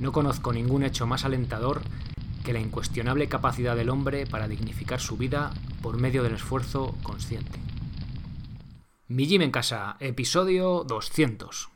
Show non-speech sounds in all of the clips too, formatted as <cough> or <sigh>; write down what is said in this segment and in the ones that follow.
No conozco ningún hecho más alentador que la incuestionable capacidad del hombre para dignificar su vida por medio del esfuerzo consciente. Mi en casa, episodio 200.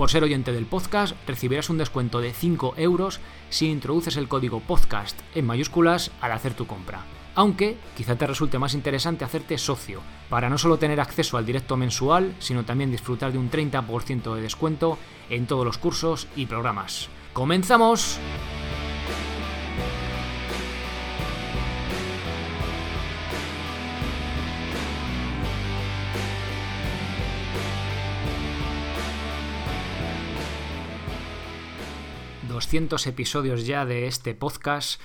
Por ser oyente del podcast, recibirás un descuento de 5 euros si introduces el código podcast en mayúsculas al hacer tu compra. Aunque quizá te resulte más interesante hacerte socio, para no solo tener acceso al directo mensual, sino también disfrutar de un 30% de descuento en todos los cursos y programas. ¡Comenzamos! 200 episodios ya de este podcast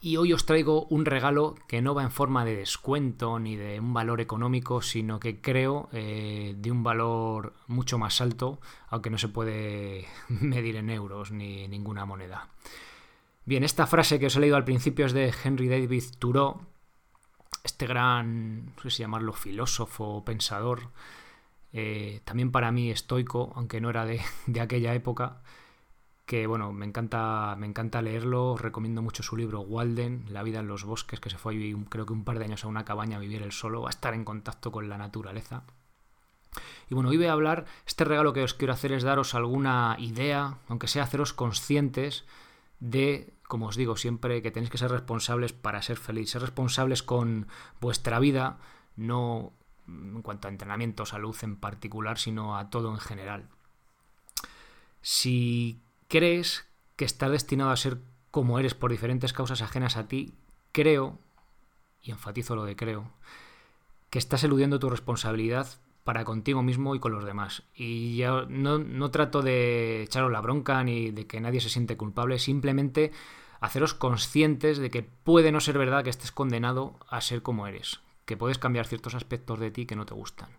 y hoy os traigo un regalo que no va en forma de descuento ni de un valor económico, sino que creo eh, de un valor mucho más alto, aunque no se puede <laughs> medir en euros ni ninguna moneda. Bien, esta frase que os he leído al principio es de Henry David Thoreau, este gran, no sé si llamarlo filósofo pensador, eh, también para mí estoico, aunque no era de, de aquella época, que bueno, me encanta, me encanta leerlo, os recomiendo mucho su libro Walden, La vida en los bosques, que se fue a creo que un par de años a una cabaña a vivir él solo, a estar en contacto con la naturaleza. Y bueno, hoy voy a hablar, este regalo que os quiero hacer es daros alguna idea, aunque sea haceros conscientes de, como os digo siempre, que tenéis que ser responsables para ser feliz, ser responsables con vuestra vida, no en cuanto a entrenamiento, salud en particular, sino a todo en general. Si crees que estás destinado a ser como eres por diferentes causas ajenas a ti, creo, y enfatizo lo de creo, que estás eludiendo tu responsabilidad para contigo mismo y con los demás. Y ya no, no trato de echaros la bronca ni de que nadie se siente culpable, simplemente haceros conscientes de que puede no ser verdad que estés condenado a ser como eres, que puedes cambiar ciertos aspectos de ti que no te gustan.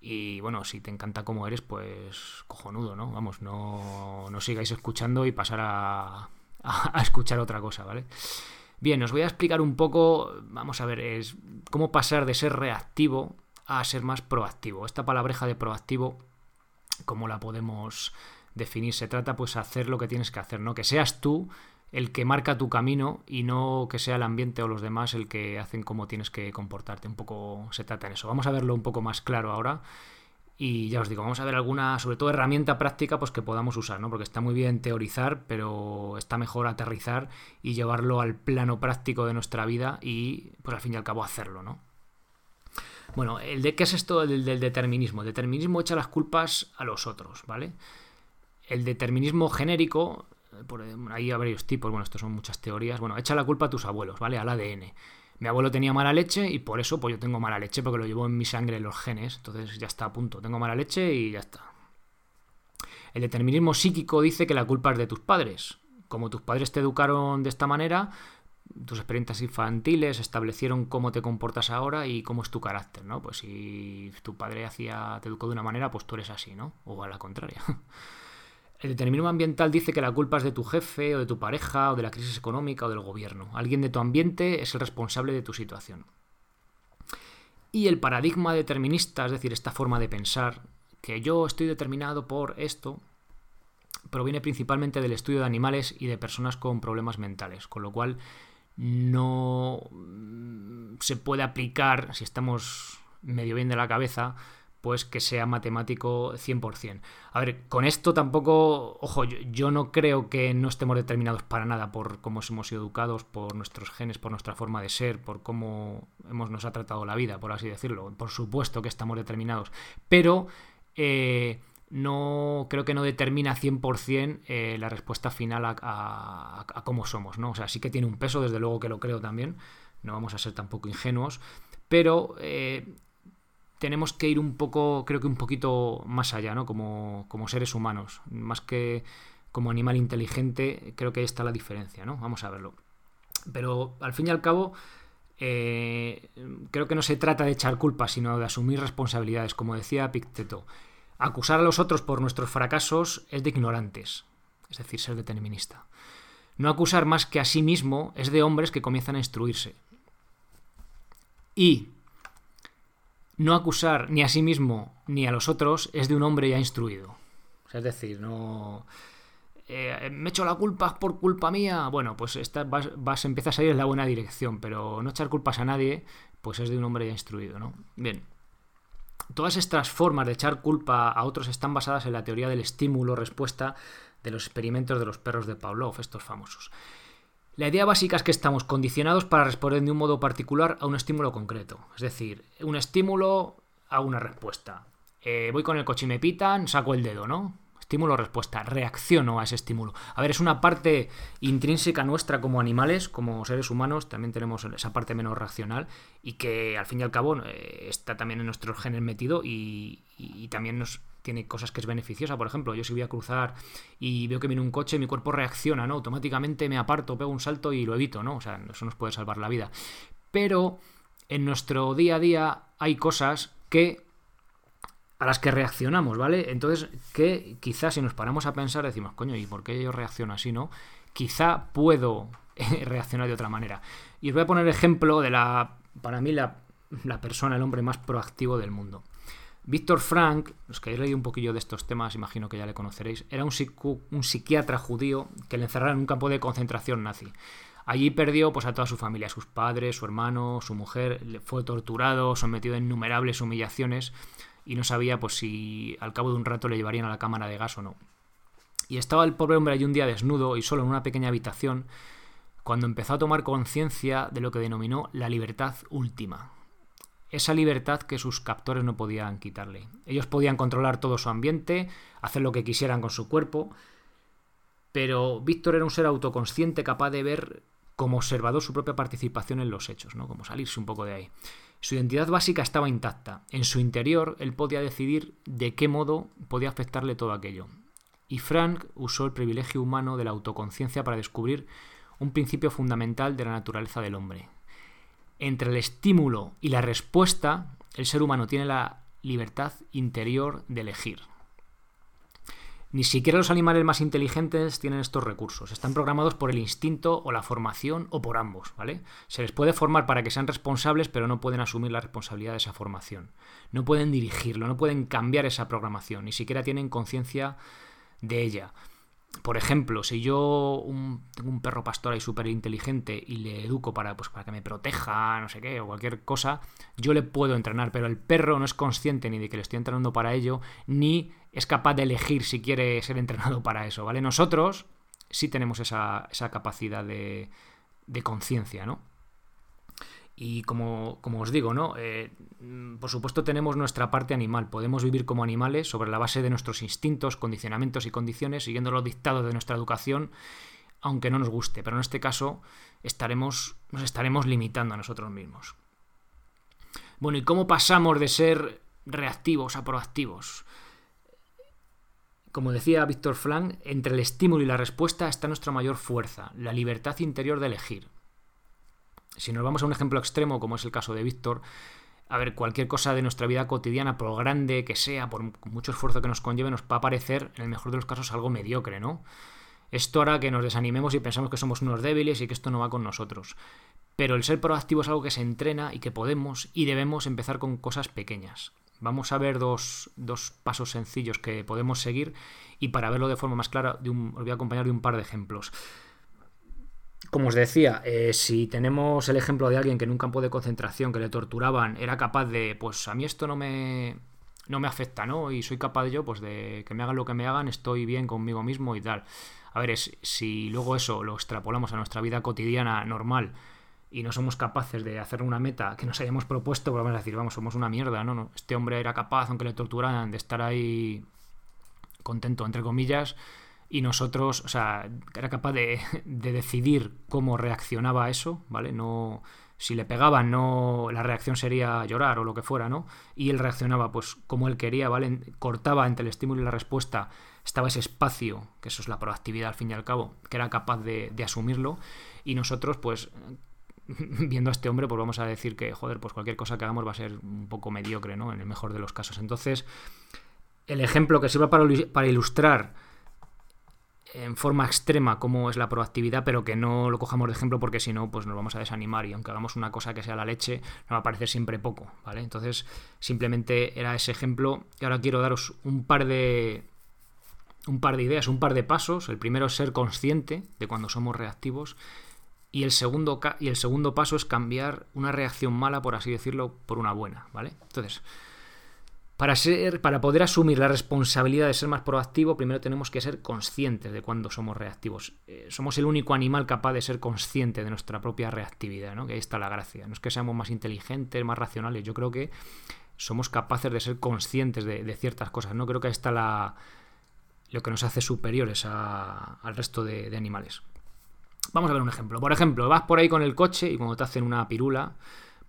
Y bueno, si te encanta como eres, pues cojonudo, ¿no? Vamos, no, no sigáis escuchando y pasar a, <laughs> a, escuchar otra cosa, ¿vale? Bien, os voy a explicar un poco, vamos a ver, es cómo pasar de ser reactivo a ser más proactivo. Esta palabreja de proactivo, ¿cómo la podemos definir? Se trata pues hacer lo que tienes que hacer, ¿no? Que seas tú el que marca tu camino y no que sea el ambiente o los demás el que hacen cómo tienes que comportarte. Un poco se trata en eso. Vamos a verlo un poco más claro ahora. Y ya os digo, vamos a ver alguna, sobre todo herramienta práctica, pues que podamos usar, ¿no? Porque está muy bien teorizar, pero está mejor aterrizar y llevarlo al plano práctico de nuestra vida y, pues al fin y al cabo, hacerlo, ¿no? Bueno, el de qué es esto del, del determinismo. El determinismo echa las culpas a los otros, ¿vale? El determinismo genérico por ahí hay varios tipos, bueno, estos son muchas teorías. Bueno, echa la culpa a tus abuelos, ¿vale? Al ADN. Mi abuelo tenía mala leche y por eso pues yo tengo mala leche porque lo llevo en mi sangre en los genes, entonces ya está a punto. Tengo mala leche y ya está. El determinismo psíquico dice que la culpa es de tus padres. Como tus padres te educaron de esta manera, tus experiencias infantiles establecieron cómo te comportas ahora y cómo es tu carácter, ¿no? Pues si tu padre hacía, te educó de una manera, pues tú eres así, ¿no? O a la contraria. <laughs> El determinismo ambiental dice que la culpa es de tu jefe o de tu pareja o de la crisis económica o del gobierno. Alguien de tu ambiente es el responsable de tu situación. Y el paradigma determinista, es decir, esta forma de pensar, que yo estoy determinado por esto, proviene principalmente del estudio de animales y de personas con problemas mentales, con lo cual no se puede aplicar, si estamos medio bien de la cabeza, pues que sea matemático 100%. A ver, con esto tampoco, ojo, yo, no creo que no estemos determinados para nada por cómo hemos sido educados, por nuestros genes, por nuestra forma de ser, por cómo hemos, nos ha tratado la vida, por así decirlo. Por supuesto que estamos determinados, pero... Eh, no creo que no determina 100% eh, la respuesta final a, cómo somos, ¿no? O sea, sí que tiene un peso, desde luego que lo creo también, no vamos a ser tampoco ingenuos, pero eh, tenemos que ir un poco, creo que un poquito más allá, ¿no? Como, como seres humanos, más que como animal inteligente, creo que ahí está la diferencia, ¿no? Vamos a verlo. Pero al fin y al cabo, eh, creo que no se trata de echar culpas, sino de asumir responsabilidades, como decía Picteto. Acusar a los otros por nuestros fracasos es de ignorantes, es decir, ser determinista. No acusar más que a sí mismo es de hombres que comienzan a instruirse. Y no acusar ni a sí mismo ni a los otros es de un hombre ya instruido. Es decir, no... Eh, me echo la culpa por culpa mía. Bueno, pues esta vas, vas, empiezas a ir en la buena dirección, pero no echar culpas a nadie, pues es de un hombre ya instruido, ¿no? Bien. Todas estas formas de echar culpa a otros están basadas en la teoría del estímulo-respuesta de los experimentos de los perros de Pavlov, estos famosos. La idea básica es que estamos condicionados para responder de un modo particular a un estímulo concreto. Es decir, un estímulo a una respuesta. Eh, voy con el coche y me pitan, saco el dedo, ¿no? estímulo-respuesta, reacciono a ese estímulo. A ver, es una parte intrínseca nuestra como animales, como seres humanos, también tenemos esa parte menos racional y que al fin y al cabo eh, está también en nuestros genes metido y, también nos tiene cosas que es beneficiosa. Por ejemplo, yo si voy a cruzar y veo que viene un coche, mi cuerpo reacciona, ¿no? Automáticamente me aparto, pego un salto y lo evito, ¿no? O sea, eso nos puede salvar la vida. Pero en nuestro día a día hay cosas que a las que reaccionamos, ¿vale? Entonces, que quizás si nos paramos a pensar, decimos, coño, ¿y por qué yo reacciono así, no? Quizá puedo <laughs> reaccionar de otra manera. Y os voy a poner ejemplo de la, para mí, la, persona, el hombre más proactivo del mundo. Víctor Frank, los que hayáis leído un poquillo de estos temas, imagino que ya le conoceréis, era un, psiquiatra judío que le encerraron en un campo de concentración nazi. Allí perdió pues, a toda su familia, sus padres, su hermano, su mujer, fue torturado, sometido a innumerables humillaciones y no sabía pues si al cabo de un rato le llevarían a la cámara de gas o no. Y estaba el pobre hombre allí un día desnudo y solo en una pequeña habitación cuando empezó a tomar conciencia de lo que denominó la libertad última. Esa libertad que sus captores no podían quitarle. Ellos podían controlar todo su ambiente, hacer lo que quisieran con su cuerpo, pero Víctor era un ser autoconsciente capaz de ver como observador su propia participación en los hechos, ¿no? Como salirse un poco de ahí. Su identidad básica estaba intacta. En su interior, él podía decidir de qué modo podía afectarle todo aquello. Y Frank usó el privilegio humano de la autoconciencia para descubrir un principio fundamental de la naturaleza del hombre. Entre el estímulo y la respuesta, el ser humano tiene la libertad interior de elegir. Ni siquiera los animales más inteligentes tienen estos recursos. Están programados por el instinto o la formación o por ambos, ¿vale? Se les puede formar para que sean responsables, pero no pueden asumir la responsabilidad de esa formación. No pueden dirigirlo, no pueden cambiar esa programación, ni siquiera tienen conciencia de ella. Por ejemplo, si yo tengo un perro pastor ahí súper inteligente y le educo para, pues, para que me proteja, no sé qué, o cualquier cosa, yo le puedo entrenar, pero el perro no es consciente ni de que le estoy entrenando para ello, ni es capaz de elegir si quiere ser entrenado <laughs> para eso, ¿vale? Nosotros sí tenemos esa, capacidad de, de conciencia, ¿no? Y como, os digo, ¿no? Eh, por supuesto tenemos nuestra parte animal. Podemos vivir como animales sobre la base de nuestros instintos, condicionamientos y condiciones, siguiendo los dictados de nuestra educación, aunque no nos guste. Pero en este caso estaremos, nos estaremos limitando a nosotros mismos. Bueno, ¿y cómo pasamos de ser reactivos a proactivos? Como decía Víctor Frank, entre el estímulo y la respuesta está nuestra mayor fuerza, la libertad interior de elegir. Si nos vamos a un ejemplo extremo, como es el caso de Víctor, a ver, cualquier cosa de nuestra vida cotidiana, por grande que sea, por mucho esfuerzo que nos conlleve, nos va a parecer, en el mejor de los casos, algo mediocre, ¿no? Esto hará que nos desanimemos y pensamos que somos unos débiles y que esto no va con nosotros. Pero el ser proactivo es algo que se entrena y que podemos y debemos empezar con cosas pequeñas. Vamos a ver dos, pasos sencillos que podemos seguir y para verlo de forma más clara os voy a acompañar de un par de ejemplos. Como os decía, eh, si tenemos el ejemplo de alguien que en un campo de concentración que le torturaban era capaz de, pues a mí esto no me, no me afecta, ¿no? Y soy capaz yo, pues de que me hagan lo que me hagan, estoy bien conmigo mismo y tal. A ver, si luego eso lo extrapolamos a nuestra vida cotidiana normal y no somos capaces de hacer una meta que nos hayamos propuesto, pues vamos a decir, vamos, somos una mierda, ¿no? Este hombre era capaz, aunque le torturaran, de estar ahí contento, entre comillas, y nosotros, o sea, era capaz de, de decidir cómo reaccionaba a eso, ¿vale? No si le pegaban, no la reacción sería llorar o lo que fuera, ¿no? Y él reaccionaba pues como él quería, ¿vale? Cortaba entre el estímulo y la respuesta, estaba ese espacio, que eso es la proactividad al fin y al cabo, que era capaz de, asumirlo, y nosotros pues <laughs> viendo a este hombre, pues vamos a decir que, joder, pues cualquier cosa que hagamos va a ser un poco mediocre, ¿no? En el mejor de los casos. Entonces, el ejemplo que sirva para ilustrar en forma extrema como es la proactividad, pero que no lo cojamos de ejemplo porque si no, pues nos vamos a desanimar y aunque hagamos una cosa que sea la leche, nos va a parecer siempre poco, ¿vale? Entonces, simplemente era ese ejemplo y ahora quiero daros un par de un par de ideas, un par de pasos. El primero es ser consciente de cuando somos reactivos y el segundo y el segundo paso es cambiar una reacción mala, por así decirlo, por una buena, ¿vale? Entonces, para, ser, para poder asumir la responsabilidad de ser más proactivo, primero tenemos que ser conscientes de cuando somos reactivos. Eh, somos el único animal capaz de ser consciente de nuestra propia reactividad, ¿no? que ahí está la gracia. No es que seamos más inteligentes, más racionales, yo creo que somos capaces de ser conscientes de, ciertas cosas. No creo que ahí está la, lo que nos hace superiores al resto de, de animales. Vamos a ver un ejemplo. Por ejemplo, vas por ahí con el coche y cuando te hacen una pirula,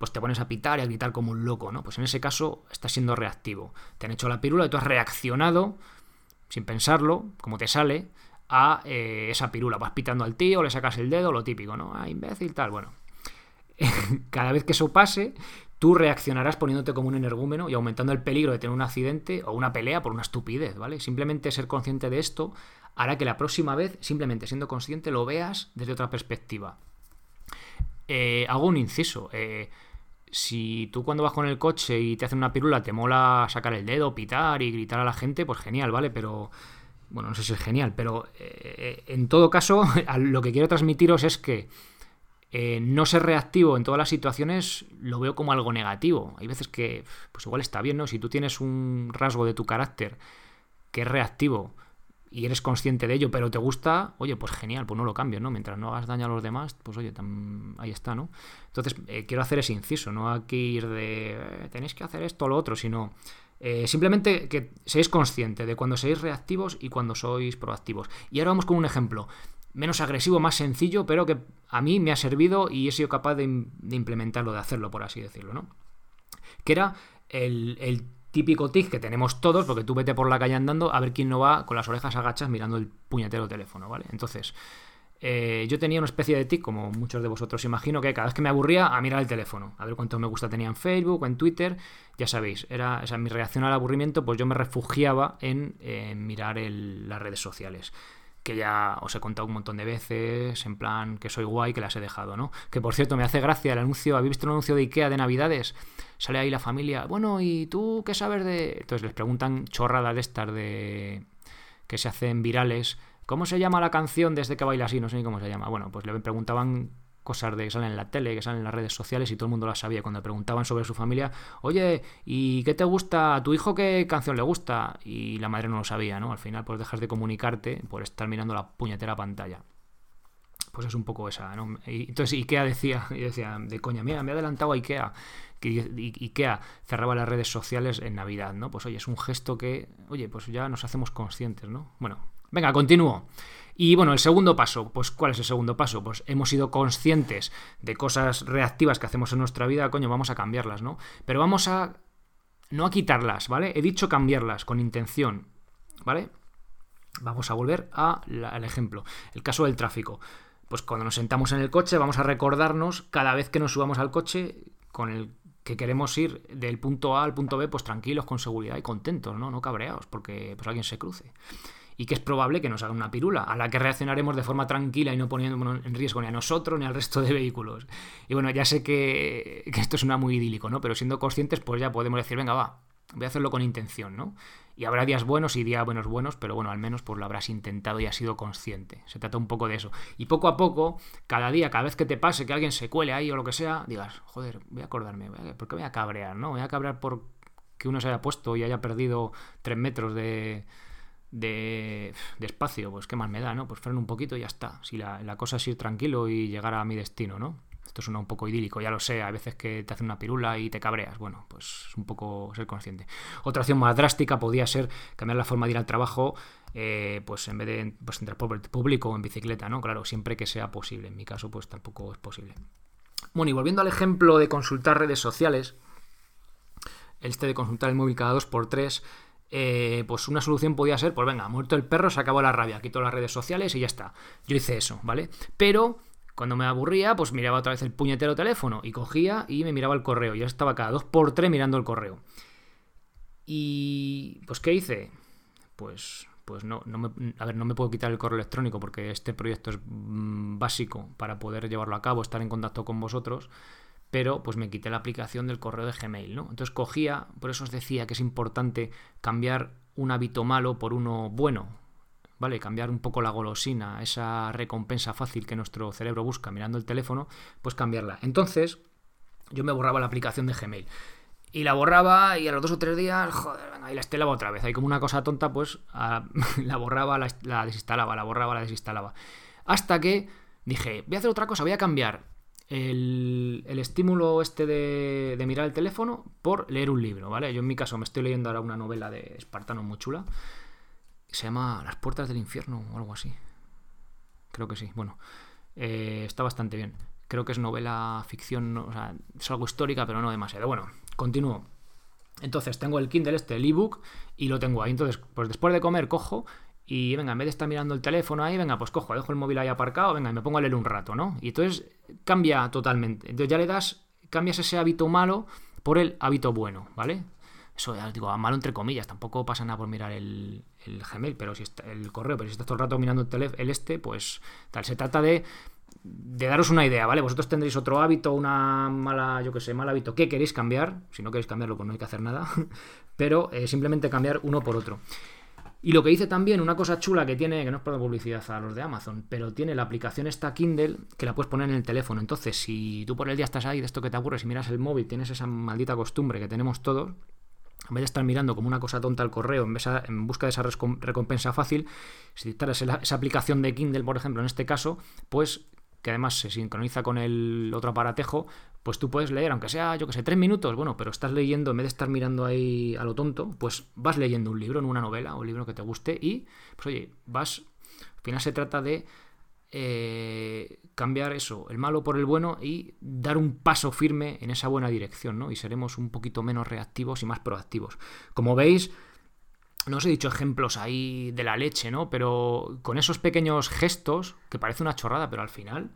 pues te pones a pitar y a gritar como un loco, ¿no? Pues en ese caso estás siendo reactivo. Te han hecho la pirula y tú has reaccionado, sin pensarlo, como te sale, a eh, esa pirula. Vas pitando al tío, le sacas el dedo, lo típico, ¿no? Ah, imbécil, tal. Bueno, <laughs> cada vez que eso pase, tú reaccionarás poniéndote como un energúmeno y aumentando el peligro de tener un accidente o una pelea por una estupidez, ¿vale? Simplemente ser consciente de esto hará que la próxima vez, simplemente siendo consciente, lo veas desde otra perspectiva. Eh, hago un inciso. Eh, si tú cuando vas con el coche y te hacen una pirula te mola sacar el dedo, pitar y gritar a la gente, pues genial, ¿vale? Pero, bueno, no sé si es genial, pero eh, en todo caso, <laughs> lo que quiero transmitiros es que eh, no ser reactivo en todas las situaciones lo veo como algo negativo. Hay veces que, pues igual está bien, ¿no? Si tú tienes un rasgo de tu carácter que es reactivo, y eres consciente de ello, pero te gusta, oye, pues genial, pues no lo cambio, ¿no? Mientras no hagas daño a los demás, pues oye, ahí está, ¿no? Entonces, eh, quiero hacer ese inciso, no aquí ir de eh, tenéis que hacer esto o lo otro, sino eh, simplemente que seáis conscientes de cuando seáis reactivos y cuando sois proactivos. Y ahora vamos con un ejemplo menos agresivo, más sencillo, pero que a mí me ha servido y he sido capaz de, implementarlo, de hacerlo, por así decirlo, ¿no? Que era el típico tic que tenemos todos, porque tú vete por la calle andando a ver quién no va con las orejas agachas mirando el puñetero teléfono, ¿vale? Entonces, eh, yo tenía una especie de tic, como muchos de vosotros imagino, que cada vez que me aburría a mirar el teléfono, a ver cuánto me gusta tenía en Facebook o en Twitter, ya sabéis, era mi reacción al aburrimiento, pues yo me refugiaba en, mirar las redes sociales que ya os he contado un montón de veces, en plan que soy guay, que las he dejado, ¿no? Que por cierto, me hace gracia el anuncio, ¿habéis visto el anuncio de Ikea de Navidades? Sale ahí la familia, bueno, ¿y tú qué sabes de...? Entonces les preguntan chorradas de estas de... que se hacen virales. ¿Cómo se llama la canción desde que baila así? No sé ni cómo se llama. Bueno, pues le preguntaban cosas de que salen en la tele, que salen en las redes sociales y todo el mundo las sabía. Cuando preguntaban sobre su familia, oye, ¿y qué te gusta? ¿A tu hijo qué canción le gusta? Y la madre no lo sabía, ¿no? Al final, pues dejas de comunicarte por estar mirando la puñetera pantalla. Pues es un poco esa, ¿no? Y, entonces Ikea decía, <laughs> y decía, de coña, mira, me ha adelantado a Ikea. Que Ikea cerraba las redes sociales en Navidad, ¿no? Pues oye, es un gesto que, oye, pues ya nos hacemos conscientes, ¿no? Bueno, venga, continúo. Y bueno, el segundo paso, pues ¿cuál es el segundo paso? Pues hemos sido conscientes de cosas reactivas que hacemos en nuestra vida, coño, vamos a cambiarlas, ¿no? Pero vamos a... no a quitarlas, ¿vale? He dicho cambiarlas con intención, ¿vale? Vamos a volver al ejemplo, el caso del tráfico. Pues cuando nos sentamos en el coche vamos a recordarnos cada vez que nos subamos al coche con el que queremos ir del punto A al punto B, pues tranquilos, con seguridad y contentos, ¿no? No cabreados, porque pues alguien se cruce y que es probable que nos haga una pirula, a la que reaccionaremos de forma tranquila y no poniendo en riesgo ni a nosotros ni al resto de vehículos. Y bueno, ya sé que, esto suena muy idílico, ¿no? Pero siendo conscientes, pues ya podemos decir, venga, va, voy a hacerlo con intención, ¿no? Y habrá días buenos y días buenos buenos, pero bueno, al menos pues lo habrás intentado y has sido consciente. Se trata un poco de eso. Y poco a poco, cada día, cada vez que te pase, que alguien se cuele ahí o lo que sea, digas, joder, voy a acordarme, ¿por qué voy a cabrear? ¿No? Voy a cabrear por que uno se haya puesto y haya perdido tres metros de, de, espacio, pues qué más me da, ¿no? Pues freno un poquito y ya está. Si la, cosa es ir tranquilo y llegar a mi destino, ¿no? esto suena un poco idílico, ya lo sé, hay veces que te hacen una pirula y te cabreas. Bueno, pues es un poco ser consciente. Otra acción más drástica podría ser cambiar la forma de ir al trabajo, eh, pues en vez de pues, en transporte público o en bicicleta, ¿no? Claro, siempre que sea posible. En mi caso, pues tampoco es posible. Bueno, y volviendo al ejemplo de consultar redes sociales, este de consultar el móvil cada dos por tres, eh, pues una solución podía ser, pues venga, muerto el perro, se acabó la rabia, quito las redes sociales y ya está. Yo hice eso, ¿vale? Pero cuando me aburría, pues miraba otra vez el puñetero teléfono y cogía y me miraba el correo. Ya estaba cada dos por tres mirando el correo. Y pues ¿qué hice? Pues pues no, no me, a ver, no me puedo quitar el correo electrónico porque este proyecto es mm, básico para poder llevarlo a cabo, estar en contacto con vosotros, pero pues me quité la aplicación del correo de Gmail, ¿no? Entonces cogía, por eso os decía que es importante cambiar un hábito malo por uno bueno, ¿vale? Cambiar un poco la golosina, esa recompensa fácil que nuestro cerebro busca mirando el teléfono, pues cambiarla. Entonces, yo me borraba la aplicación de Gmail. Y la borraba y a los dos o tres días, joder, venga, y la estelaba otra vez. Ahí como una cosa tonta, pues <laughs> la borraba, la, la, desinstalaba, la borraba, la desinstalaba. Hasta que dije, voy a hacer otra cosa, voy a cambiar el, estímulo este de, mirar el teléfono por leer un libro, ¿vale? Yo en mi caso me estoy leyendo ahora una novela de Espartano muy chula. Se llama Las puertas del infierno o algo así. Creo que sí. Bueno, eh, está bastante bien. Creo que es novela ficción, o sea, es algo histórica, pero no demasiado. Bueno, continúo. Entonces tengo el Kindle este, el ebook, y lo tengo ahí. Entonces, pues después de comer cojo y venga, en vez de estar mirando el teléfono ahí, venga, pues cojo, dejo el móvil ahí aparcado, venga, y me pongo a leer un rato, ¿no? Y entonces cambia totalmente. Entonces ya le das, cambias ese hábito malo por el hábito bueno, ¿vale? Eso ya digo, malo entre comillas, tampoco pasa nada por mirar el, el Gmail, pero si está, el correo, pero si estás todo el rato mirando el, teléfono, el este, pues tal, se trata de de daros una idea, ¿vale? Vosotros tendréis otro hábito, una mala, yo que sé, mal hábito que queréis cambiar. Si no queréis cambiarlo, pues no hay que hacer nada. <laughs> Pero eh, simplemente cambiar uno por otro. Y lo que dice también, una cosa chula que tiene, que no es para publicidad a los de Amazon, pero tiene la aplicación esta Kindle que la puedes poner en el teléfono. Entonces, si tú por el día estás ahí de esto que te aburres y miras el móvil, tienes esa maldita costumbre que tenemos todos, en vez de estar mirando como una cosa tonta el correo, en, en busca de esa recompensa fácil, si instalas esa aplicación de Kindle, por ejemplo, en este caso, pues que además se sincroniza con el otro aparatejo, pues tú puedes leer, aunque sea, yo que sé, tres minutos, bueno, pero estás leyendo, en vez de estar mirando ahí a lo tonto, pues vas leyendo un libro, en una novela, o un libro que te guste, y, pues oye, vas, al final se trata de eh, cambiar eso, el malo por el bueno, y dar un paso firme en esa buena dirección, ¿no? Y seremos un poquito menos reactivos y más proactivos. Como veis, no os he dicho ejemplos ahí de la leche, ¿no? Pero con esos pequeños gestos, que parece una chorrada, pero al final,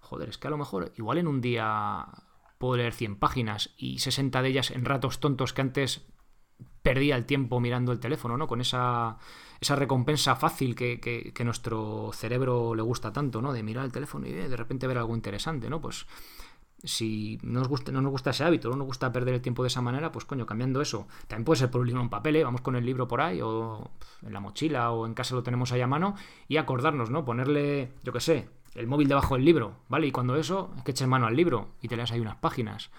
joder, es que a lo mejor igual en un día puedo leer 100 páginas y 60 de ellas en ratos tontos que antes perdía el tiempo mirando el teléfono, ¿no? Con esa, esa recompensa fácil que, que, nuestro cerebro le gusta tanto, ¿no? De mirar el teléfono y de repente ver algo interesante, ¿no? Pues si no nos, gusta, no nos gusta ese hábito, no nos gusta perder el tiempo de esa manera, pues coño, cambiando eso. También puede ser por un libro en papel, ¿eh? vamos con el libro por ahí, o en la mochila, o en casa lo tenemos ahí a mano, y acordarnos, ¿no? Ponerle, yo qué sé, el móvil debajo del libro, ¿vale? Y cuando eso, es que eches mano al libro y te leas ahí unas páginas,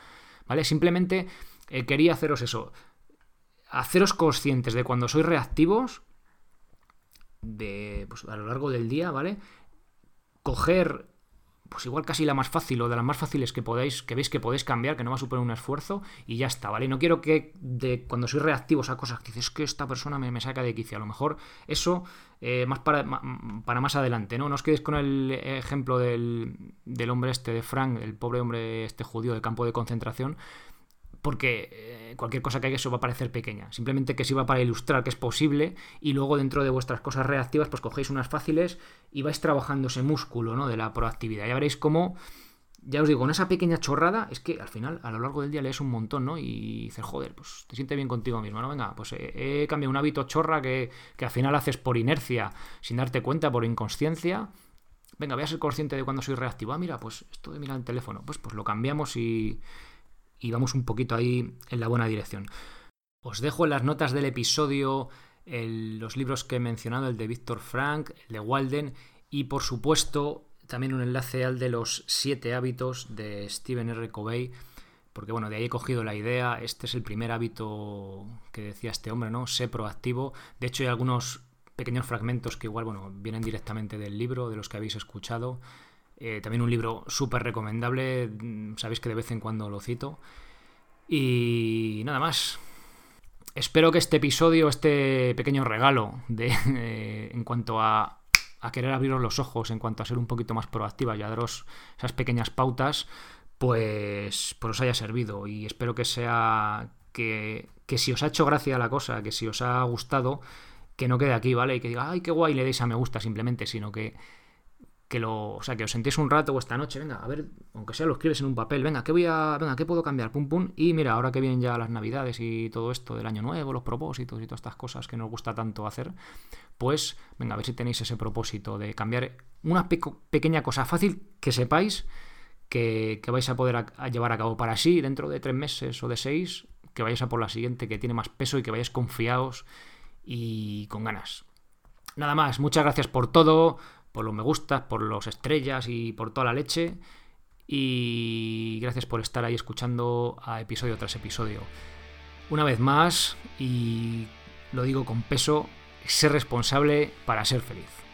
¿vale? Simplemente eh, quería haceros eso, haceros conscientes de cuando sois reactivos, de, pues, a lo largo del día, ¿vale? Coger pues igual casi la más fácil o de las más fáciles que podáis, que veis que podéis cambiar, que no va a suponer un esfuerzo y ya está, ¿vale? no quiero que de, cuando soy reactivo a cosas que dices que esta persona me, saca de quicio, a lo mejor eso eh, más para, para, más adelante, ¿no? No os quedéis con el ejemplo del, del hombre este de Frank, el pobre hombre este judío del campo de concentración, porque eh, cualquier cosa que haga eso va a parecer pequeña. Simplemente que sirva para ilustrar que es posible y luego dentro de vuestras cosas reactivas pues cogéis unas fáciles y vais trabajando ese músculo ¿no? de la proactividad. Ya veréis cómo, ya os digo, en esa pequeña chorrada es que al final a lo largo del día lees un montón ¿no? y dices, joder, pues te sientes bien contigo mismo, ¿no? Venga, pues he, cambiado un hábito chorra que, que al final haces por inercia, sin darte cuenta, por inconsciencia venga, voy a ser consciente de cuando soy reactivo. Ah, mira, pues esto de mirar el teléfono, pues, pues lo cambiamos y, y vamos un poquito ahí en la buena dirección. Os dejo en las notas del episodio los libros que he mencionado, el de Víctor Frank, el de Walden y por supuesto también un enlace al de los siete hábitos de Stephen R. Covey, porque bueno, de ahí he cogido la idea, este es el primer hábito que decía este hombre, ¿no? Sé proactivo. De hecho hay algunos pequeños fragmentos que igual, bueno, vienen directamente del libro, de los que habéis escuchado. Eh, también un libro súper recomendable, mm, sabéis que de vez en cuando lo cito. Y nada más. Espero que este episodio, este pequeño regalo de, <laughs> en cuanto a, a, querer abriros los ojos, en cuanto a ser un poquito más proactiva y a daros esas pequeñas pautas, pues, pues os haya servido. Y espero que sea que, que si os ha hecho gracia la cosa, que si os ha gustado, que no quede aquí, ¿vale? Y que diga, ay, qué guay, le deis a me gusta simplemente, sino que que lo, o sea, que os sentéis un rato o esta noche, venga, a ver, aunque sea lo escribes en un papel, venga, ¿qué voy a, venga, qué puedo cambiar? Pum pum. Y mira, ahora que vienen ya las Navidades y todo esto del año nuevo, los propósitos y todas estas cosas que nos gusta tanto hacer, pues venga, a ver si tenéis ese propósito de cambiar una pequeña cosa fácil que sepáis que, vais a poder llevar a cabo para sí dentro de tres meses o de seis, que vayáis a por la siguiente que tiene más peso y que vayáis confiados y con ganas. Nada más, muchas gracias por todo por los me gustas, por los estrellas y por toda la leche. Y gracias por estar ahí escuchando a episodio tras episodio. Una vez más, y lo digo con peso, ser responsable para ser feliz.